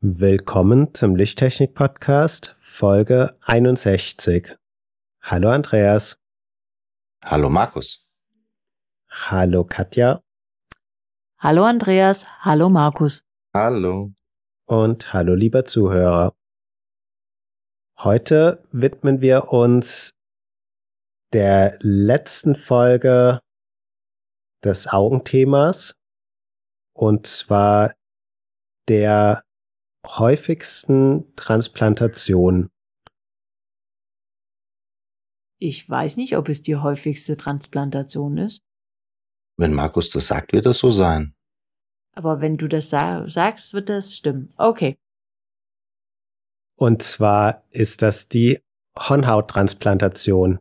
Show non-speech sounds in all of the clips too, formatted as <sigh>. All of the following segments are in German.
Willkommen zum Lichttechnik-Podcast, Folge 61. Hallo Andreas. Hallo Markus. Hallo Katja. Hallo Andreas. Hallo Markus. Hallo. Und hallo lieber Zuhörer. Heute widmen wir uns der letzten Folge des Augenthemas und zwar der häufigsten Transplantation? Ich weiß nicht, ob es die häufigste Transplantation ist. Wenn Markus das sagt, wird das so sein. Aber wenn du das sa sagst, wird das stimmen. Okay. Und zwar ist das die Hornhauttransplantation.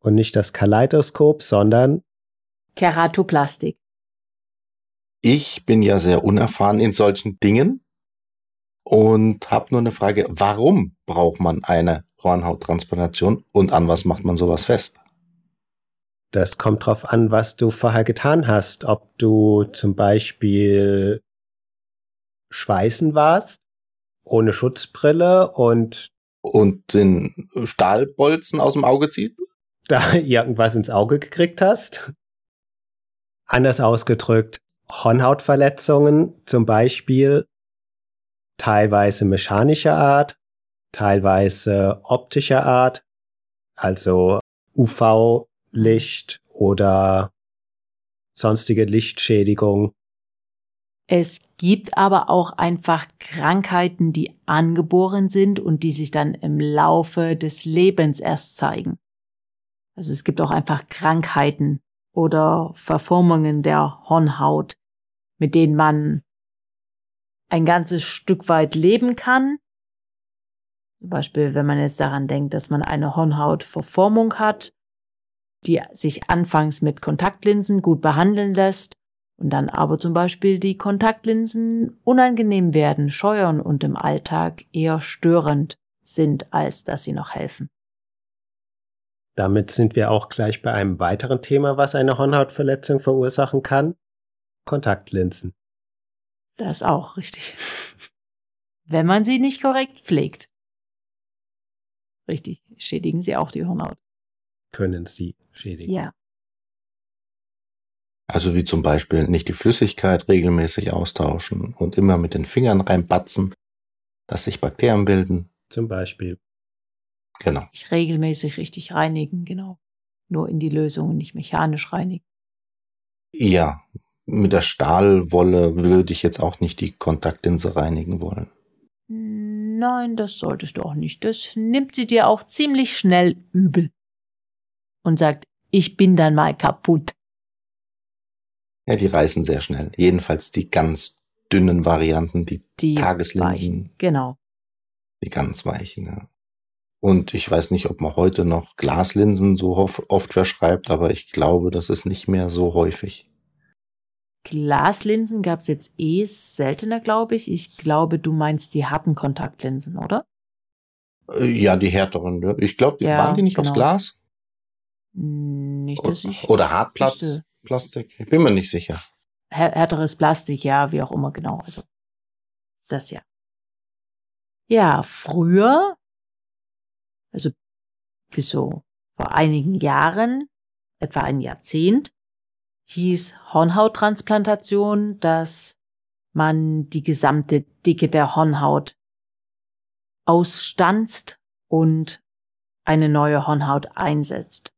Und nicht das Kaleidoskop, sondern Keratoplastik. Ich bin ja sehr unerfahren in solchen Dingen und habe nur eine Frage, warum braucht man eine Hornhauttransplantation und an was macht man sowas fest? Das kommt drauf an, was du vorher getan hast. Ob du zum Beispiel schweißen warst, ohne Schutzbrille und und den Stahlbolzen aus dem Auge zieht? Da <laughs> irgendwas ins Auge gekriegt hast. Anders ausgedrückt, Hornhautverletzungen zum Beispiel teilweise mechanischer Art, teilweise optischer Art, also UV-Licht oder sonstige Lichtschädigung. Es gibt aber auch einfach Krankheiten, die angeboren sind und die sich dann im Laufe des Lebens erst zeigen. Also es gibt auch einfach Krankheiten oder Verformungen der Hornhaut, mit denen man ein ganzes Stück weit leben kann. Zum Beispiel, wenn man jetzt daran denkt, dass man eine Hornhautverformung hat, die sich anfangs mit Kontaktlinsen gut behandeln lässt und dann aber zum Beispiel die Kontaktlinsen unangenehm werden, scheuern und im Alltag eher störend sind, als dass sie noch helfen. Damit sind wir auch gleich bei einem weiteren Thema, was eine Hornhautverletzung verursachen kann. Kontaktlinsen. Das auch richtig. Wenn man sie nicht korrekt pflegt. Richtig, schädigen sie auch die Hornhaut. Können sie schädigen. Ja. Also wie zum Beispiel nicht die Flüssigkeit regelmäßig austauschen und immer mit den Fingern reinbatzen, dass sich Bakterien bilden. Zum Beispiel. Genau. Ich regelmäßig richtig reinigen, genau. Nur in die Lösung und nicht mechanisch reinigen. Ja, mit der Stahlwolle würde ich jetzt auch nicht die Kontaktlinse reinigen wollen. Nein, das solltest du auch nicht. Das nimmt sie dir auch ziemlich schnell übel. Und sagt, ich bin dann mal kaputt. Ja, die reißen sehr schnell. Jedenfalls die ganz dünnen Varianten, die, Die Tageslinsen, weichen. Genau. die ganz weichen. Ja. Und ich weiß nicht, ob man heute noch Glaslinsen so oft, oft verschreibt, aber ich glaube, das ist nicht mehr so häufig. Glaslinsen gab's jetzt eh seltener, glaube ich. Ich glaube, du meinst die harten Kontaktlinsen, oder? Äh, Ja, die härteren. ja. Ich glaube, die Ja, waren die nicht aus genau. Glas? Nicht, dass ich. Oder Hartplatz? wüsste. Plastik? Ich bin mir nicht sicher. Här- härteres Plastik, ja, wie auch immer, genau. Also, das ja. Ja, früher, also bis so vor einigen Jahren, etwa ein Jahrzehnt, hieß Hornhauttransplantation, dass man die gesamte Dicke der Hornhaut ausstanzt und eine neue Hornhaut einsetzt.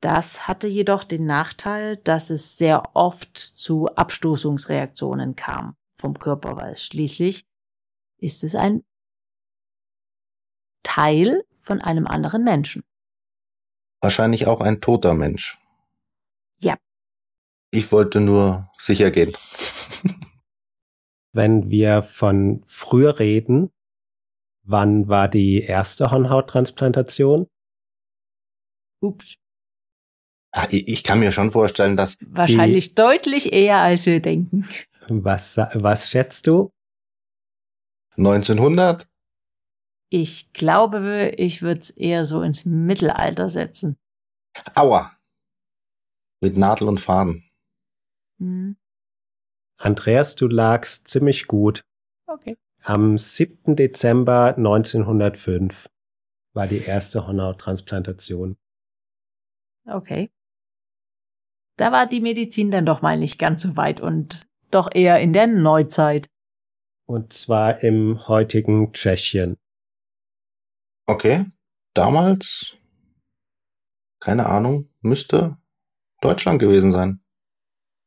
Das hatte jedoch den Nachteil, dass es sehr oft zu Abstoßungsreaktionen kam vom Körper, weil schließlich ist es ein Teil von einem anderen Menschen. Wahrscheinlich auch ein toter Mensch. Ich wollte nur sicher gehen. <laughs> Wenn wir von früher reden, wann war die erste Hornhauttransplantation? Ups. Ah, Ich kann mir schon vorstellen, dass Wahrscheinlich deutlich eher, als wir denken. Was, was schätzt du? 1900, Ich glaube, ich würde es eher so ins Mittelalter setzen. aua, mit Nadel und Faden. Hm, Andreas, du lagst ziemlich gut. okay. Am 7. Dezember 1905 war die erste Hornhauttransplantation. Okay. Da war die Medizin dann doch mal nicht ganz so weit und doch eher in der Neuzeit. Und zwar im heutigen Tschechien. Okay, damals, keine Ahnung, müsste Deutschland gewesen sein.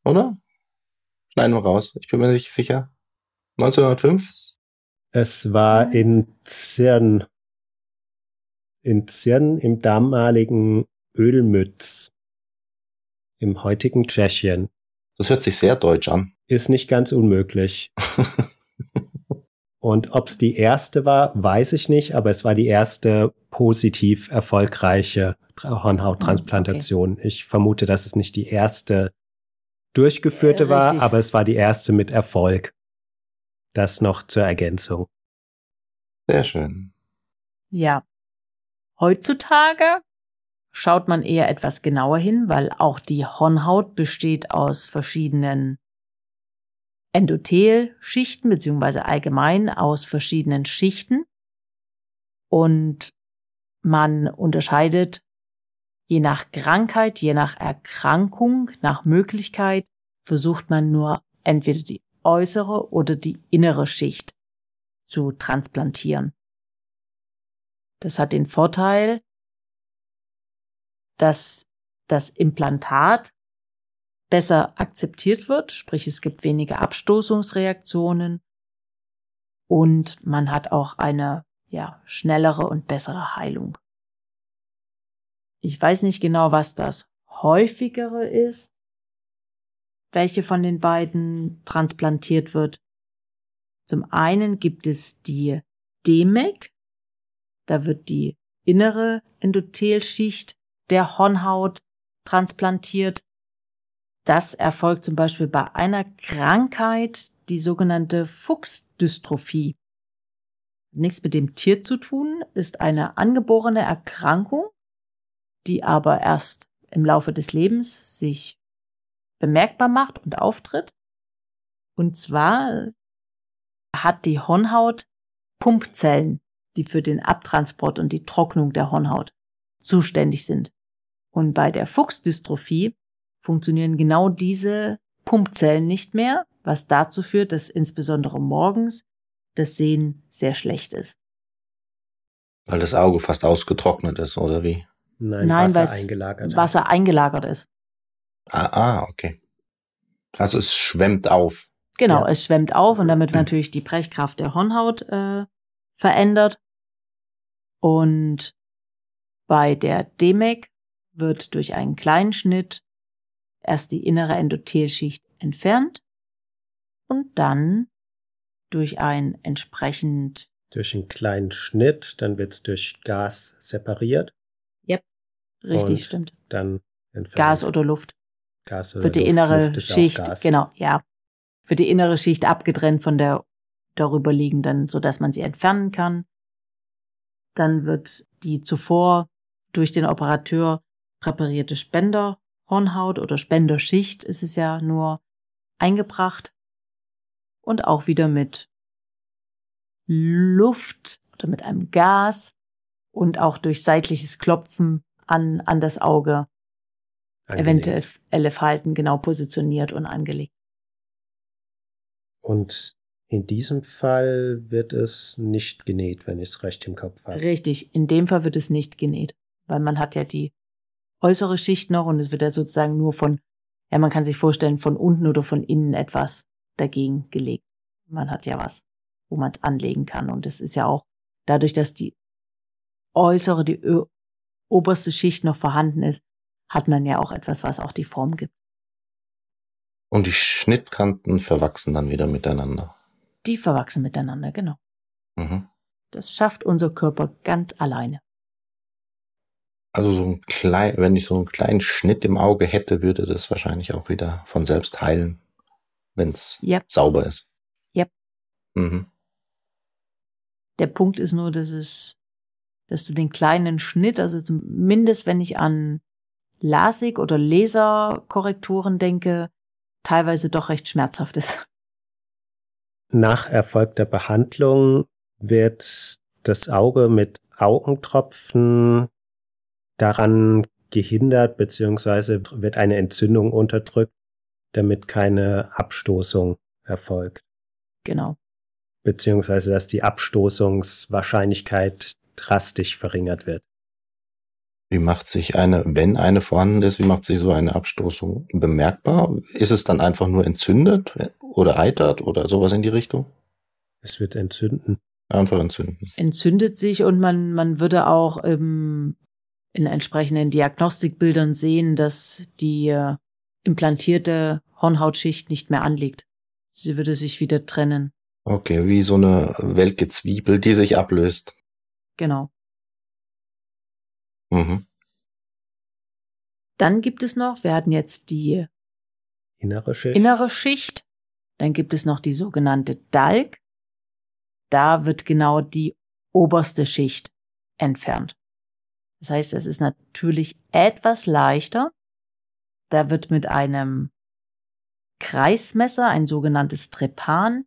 Oder? Schneiden wir raus. Ich bin mir nicht sicher. 1905? Es war in Zirn. In Zirn im damaligen Ölmütz. Im heutigen Tschechien. Das hört sich sehr deutsch an. Ist nicht ganz unmöglich. <laughs> Und ob es die erste war, weiß ich nicht, aber es war die erste positiv erfolgreiche Tra- Hornhauttransplantation. Ich vermute, dass es nicht die erste durchgeführte Äh, war, aber es war die erste mit Erfolg. Das noch zur Ergänzung. Sehr schön. Ja. Heutzutage schaut man eher etwas genauer hin, weil auch die Hornhaut besteht aus verschiedenen Endothelschichten, beziehungsweise allgemein aus verschiedenen Schichten. Und man unterscheidet je nach Krankheit, je nach Erkrankung, nach Möglichkeit, versucht man nur entweder die äußere oder die innere Schicht zu transplantieren. Das hat den Vorteil, dass das Implantat besser akzeptiert wird, sprich es gibt weniger Abstoßungsreaktionen und man hat auch eine ja, schnellere und bessere Heilung. Ich weiß nicht genau, was das häufigere ist, welche von den beiden transplantiert wird. Zum einen gibt es die DMEC, da wird die innere Endothelschicht der Hornhaut transplantiert. Das erfolgt zum Beispiel bei einer Krankheit, die sogenannte Fuchsdystrophie. Nichts mit dem Tier zu tun, ist eine angeborene Erkrankung, die aber erst im Laufe des Lebens sich bemerkbar macht und auftritt. Und zwar hat die Hornhaut Pumpzellen, die für den Abtransport und die Trocknung der Hornhaut zuständig sind. Und bei der Fuchsdystrophie funktionieren genau diese Pumpzellen nicht mehr, was dazu führt, dass insbesondere morgens das Sehen sehr schlecht ist. Weil das Auge fast ausgetrocknet ist, oder wie? Nein, Nein, Wasser weil eingelagert. Wasser eingelagert ist. Ah, ah, okay. Also es schwemmt auf. Genau, Ja. es schwemmt auf und damit wird natürlich die Brechkraft der Hornhaut äh, verändert. Und bei der DMEC wird durch einen kleinen Schnitt erst die innere Endothelschicht entfernt und dann durch ein entsprechend Durch einen kleinen Schnitt, dann wird's durch Gas separiert, richtig Und stimmt dann entfernt. Gas oder Luft Gas oder wird die innere Luft Schicht genau ja wird die innere Schicht abgetrennt von der darüberliegenden, so dass man sie entfernen kann. Dann wird die zuvor durch den Operateur präparierte Spenderhornhaut oder Spenderschicht ist es ja nur eingebracht und auch wieder mit Luft oder mit einem Gas und auch durch seitliches Klopfen an, an das Auge Angelegt. eventuelle Falten genau positioniert und angelegt. Und in diesem Fall wird es nicht genäht, wenn ich es recht im Kopf habe. Richtig, in dem Fall wird es nicht genäht, weil man hat ja die äußere Schicht noch und es wird ja sozusagen nur von, ja, man kann sich vorstellen, von unten oder von innen etwas dagegen gelegt. Man hat ja was, wo man es anlegen kann und es ist ja auch dadurch, dass die äußere, die ö- oberste Schicht noch vorhanden ist, hat man ja auch etwas, was auch die Form gibt. Und die Schnittkanten verwachsen dann wieder miteinander. Die verwachsen miteinander, genau. Mhm. Das schafft unser Körper ganz alleine. Also so ein klein, wenn ich so einen kleinen Schnitt im Auge hätte, würde das wahrscheinlich auch wieder von selbst heilen, wenn es Yep. sauber ist. Yep. Mhm. Der Punkt ist nur, dass es, dass du den kleinen Schnitt, also zumindest wenn ich an LASIK oder Laserkorrekturen denke, teilweise doch recht schmerzhaft ist. Nach erfolgter Behandlung wird das Auge mit Augentropfen daran gehindert, beziehungsweise wird eine Entzündung unterdrückt, damit keine Abstoßung erfolgt. Genau. Beziehungsweise, dass die Abstoßungswahrscheinlichkeit drastisch verringert wird. Wie macht sich eine, wenn eine vorhanden ist, wie macht sich so eine Abstoßung bemerkbar? Ist es dann einfach nur entzündet oder eitert oder sowas in die Richtung? Es wird entzünden. Einfach entzünden. Entzündet sich und man, man würde auch im, in entsprechenden Diagnostikbildern sehen, dass die äh, implantierte Hornhautschicht nicht mehr anliegt. Sie würde sich wieder trennen. Okay, wie so eine welke Zwiebel, die sich ablöst. Genau. Mhm. Dann gibt es noch, wir hatten jetzt die Innere Schicht. innere Schicht, dann gibt es noch die sogenannte Dalk. Da wird genau die oberste Schicht entfernt. Das heißt, es ist natürlich etwas leichter. Da wird mit einem Kreismesser, ein sogenanntes Trepan,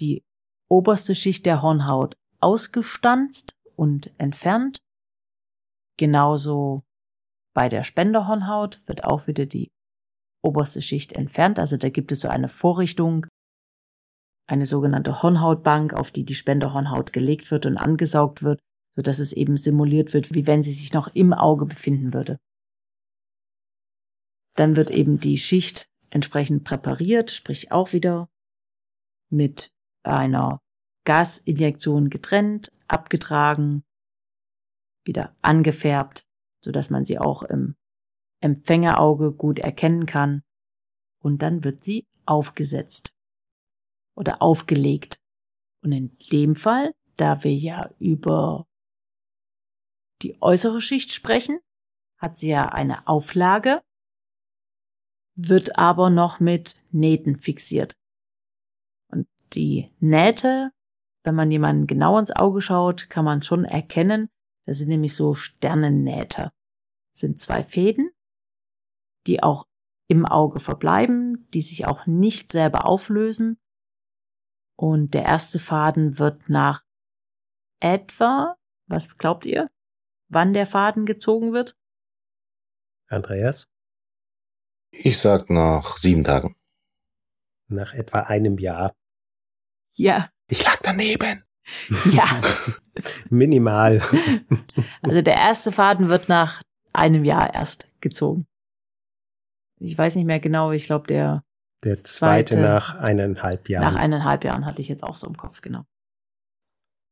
die oberste Schicht der Hornhaut ausgestanzt und entfernt. Genauso bei der Spenderhornhaut wird auch wieder die oberste Schicht entfernt. Also da gibt es so eine Vorrichtung, eine sogenannte Hornhautbank, auf die die Spenderhornhaut gelegt wird und angesaugt wird, sodass es eben simuliert wird, wie wenn sie sich noch im Auge befinden würde. Dann wird eben die Schicht entsprechend präpariert, sprich auch wieder mit einer Gasinjektion getrennt, abgetragen, wieder angefärbt, sodass man sie auch im Empfängerauge gut erkennen kann. Und dann wird sie aufgesetzt oder aufgelegt. Und in dem Fall, da wir ja über die äußere Schicht sprechen, hat sie ja eine Auflage, wird aber noch mit Nähten fixiert. Und die Nähte, wenn man jemanden genau ins Auge schaut, kann man schon erkennen, das sind nämlich so Sternennähte. Das sind zwei Fäden, die auch im Auge verbleiben, die sich auch nicht selber auflösen. Und der erste Faden wird nach etwa, was glaubt ihr, wann der Faden gezogen wird? Andreas? Ich sag nach sieben Tagen. Nach etwa einem Jahr. Ja, Ich lag daneben. ja. <laughs> Minimal. Also der erste Faden wird nach einem Jahr erst gezogen. Ich weiß nicht mehr genau, ich glaube, der Der zweite, Zweite. nach eineinhalb Jahren. nach eineinhalb Jahren hatte ich jetzt auch so im Kopf, genau.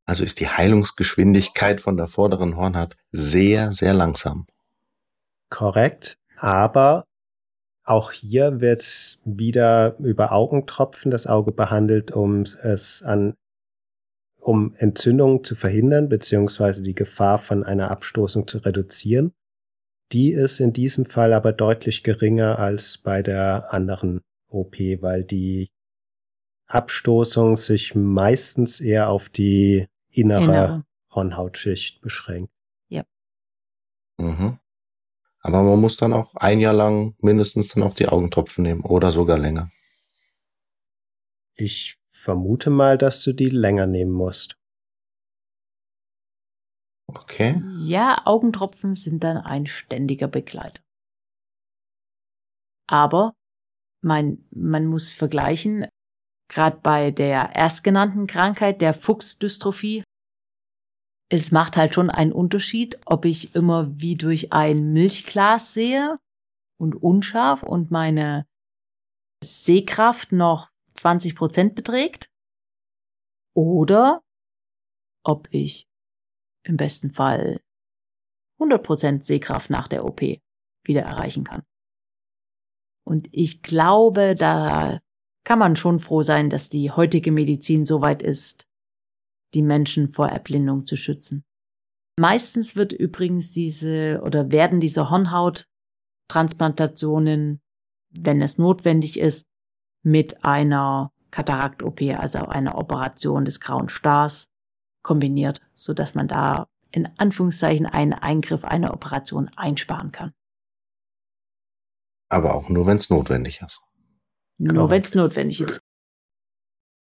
Also ist die Heilungsgeschwindigkeit von der vorderen Hornhaut sehr, sehr langsam. Korrekt. Aber auch hier wird wieder über Augentropfen das Auge behandelt, um es an um Entzündungen zu verhindern, beziehungsweise die Gefahr von einer Abstoßung zu reduzieren. Die ist in diesem Fall aber deutlich geringer als bei der anderen OP, weil die Abstoßung sich meistens eher auf die innere, Innere. Hornhautschicht beschränkt. Mhm. Aber man muss dann auch ein Jahr lang mindestens dann auch die Augentropfen nehmen oder sogar länger. Ich vermute mal, dass du die länger nehmen musst. Okay. Ja, Augentropfen sind dann ein ständiger Begleiter. Aber man, man muss vergleichen, gerade bei der erstgenannten Krankheit, der Fuchsdystrophie, es macht halt schon einen Unterschied, ob ich immer wie durch ein Milchglas sehe und unscharf und meine Sehkraft noch 20 Prozent beträgt oder ob ich im besten Fall 100% Sehkraft nach der OP wieder erreichen kann. Und ich glaube, da kann man schon froh sein, dass die heutige Medizin so weit ist, die Menschen vor Erblindung zu schützen. Meistens wird übrigens diese oder werden diese Hornhauttransplantationen, wenn es notwendig ist, mit einer Katarakt-OP, also einer Operation des grauen Stars, kombiniert, so dass man da in Anführungszeichen einen Eingriff, eine Operation einsparen kann. Aber auch nur, wenn es notwendig ist. Nur wenn es notwendig ist.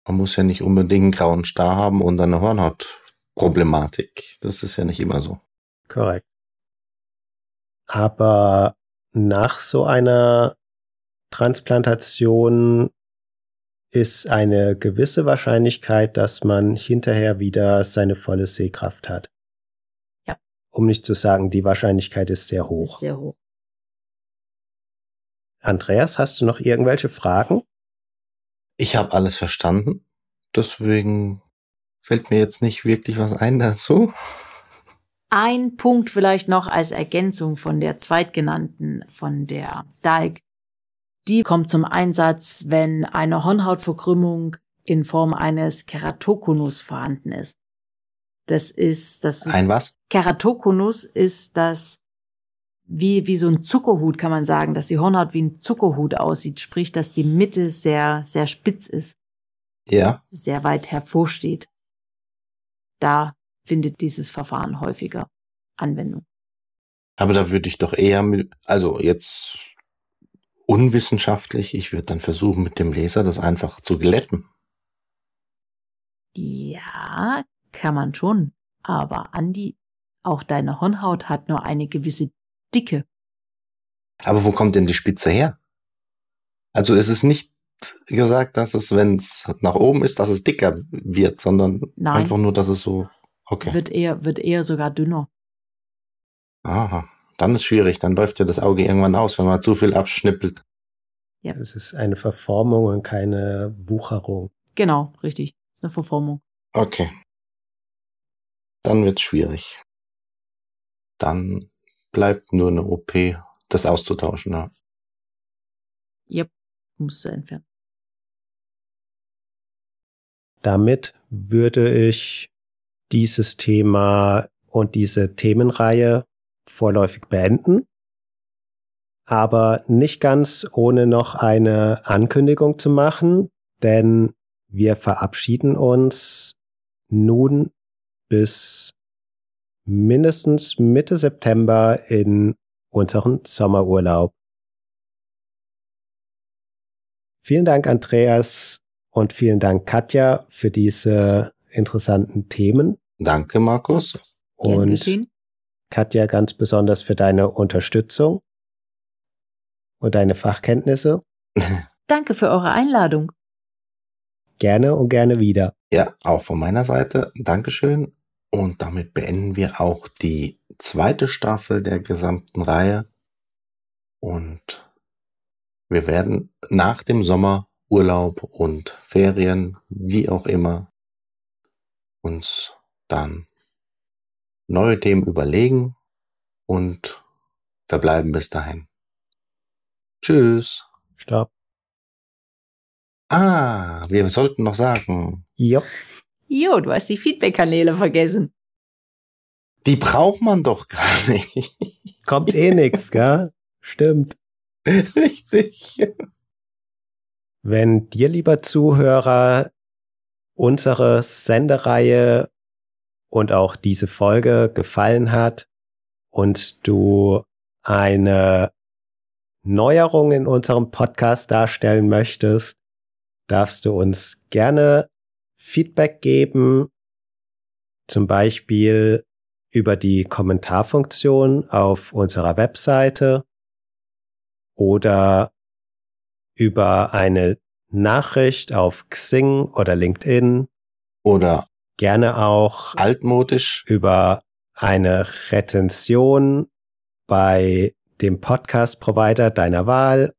Man muss ja nicht unbedingt einen grauen Star haben und eine Hornhautproblematik. Das ist ja nicht immer so. Korrekt. Aber nach so einer Transplantation ist eine gewisse Wahrscheinlichkeit, dass man hinterher wieder seine volle Sehkraft hat. Ja. Um nicht zu sagen, die Wahrscheinlichkeit ist sehr hoch. Ist sehr hoch. Andreas, hast du noch irgendwelche Fragen? Ich habe alles verstanden. Deswegen fällt mir jetzt nicht wirklich was ein dazu. Ein Punkt vielleicht noch als Ergänzung von der zweitgenannten, von der Dalk. Die kommt zum Einsatz, wenn eine Hornhautverkrümmung in Form eines Keratokonus vorhanden ist. Das ist das. Ein was? Keratokonus ist das wie, wie so ein Zuckerhut, kann man sagen, dass die Hornhaut wie ein Zuckerhut aussieht, sprich, dass die Mitte sehr, sehr spitz ist. Ja. Sehr weit hervorsteht. Da findet dieses Verfahren häufiger Anwendung. Aber da würde ich doch eher mit, also jetzt unwissenschaftlich, ich würde dann versuchen, mit dem Laser das einfach zu glätten. Ja, kann man schon. Aber Andi, auch deine Hornhaut hat nur eine gewisse Dicke. Aber wo kommt denn die Spitze her? Also es ist nicht gesagt, dass es, wenn es nach oben ist, dass es dicker wird, sondern Nein. einfach nur, dass es so, okay. Wird eher, wird eher sogar dünner. Aha. Dann ist schwierig, dann läuft ja das Auge irgendwann aus, wenn man zu viel abschnippelt. Es ist eine Verformung und keine Wucherung. Genau, richtig. Ist eine Verformung. Okay. Dann wird's schwierig. Dann bleibt nur eine OP, das auszutauschen. Ja. Yep, musst du entfernen. Damit würde ich dieses Thema und diese Themenreihe vorläufig beenden. Aber nicht ganz ohne noch eine Ankündigung zu machen, denn wir verabschieden uns nun bis mindestens Mitte September in unseren Sommerurlaub. Vielen Dank, Andreas, und vielen Dank, Katja, für diese interessanten Themen. Danke, Markus. Und. Katja ganz besonders für deine Unterstützung und deine Fachkenntnisse. <laughs> Danke für eure Einladung. Gerne und gerne wieder. Ja, auch von meiner Seite. Dankeschön. Und damit beenden wir auch die zweite Staffel der gesamten Reihe. Und wir werden nach dem Sommerurlaub und Ferien, wie auch immer, uns dann neue Themen überlegen und verbleiben bis dahin. Tschüss. Stopp. Ah, wir sollten noch sagen, Jo. Jo, du hast die Feedback-Kanäle vergessen. die braucht man doch gar nicht. Kommt eh nix, gell? Stimmt. Richtig. Wenn dir, lieber Zuhörer, unsere Sendereihe und auch diese Folge gefallen hat und du eine Neuerung in unserem Podcast darstellen möchtest, darfst du uns gerne Feedback geben, zum Beispiel über die Kommentarfunktion auf unserer Webseite oder über eine Nachricht auf Xing oder LinkedIn, Oder gerne auch altmodisch. über eine Retention bei dem Podcast-Provider deiner Wahl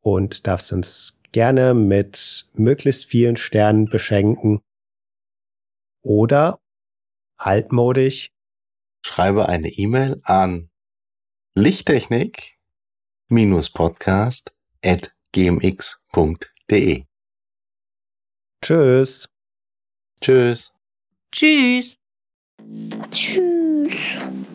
und darfst uns gerne mit möglichst vielen Sternen beschenken. Oder altmodisch Schreibe eine E-Mail an lichttechnik-podcast at gmx.de. Tschüss. Tschüss. Tschüss. Tschüss.